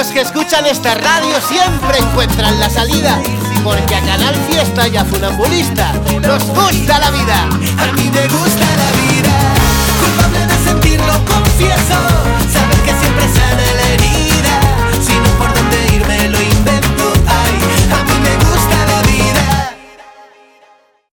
Los que escuchan esta radio siempre encuentran la salida, porque a Canal Fiesta y a Funambulista nos gusta la vida.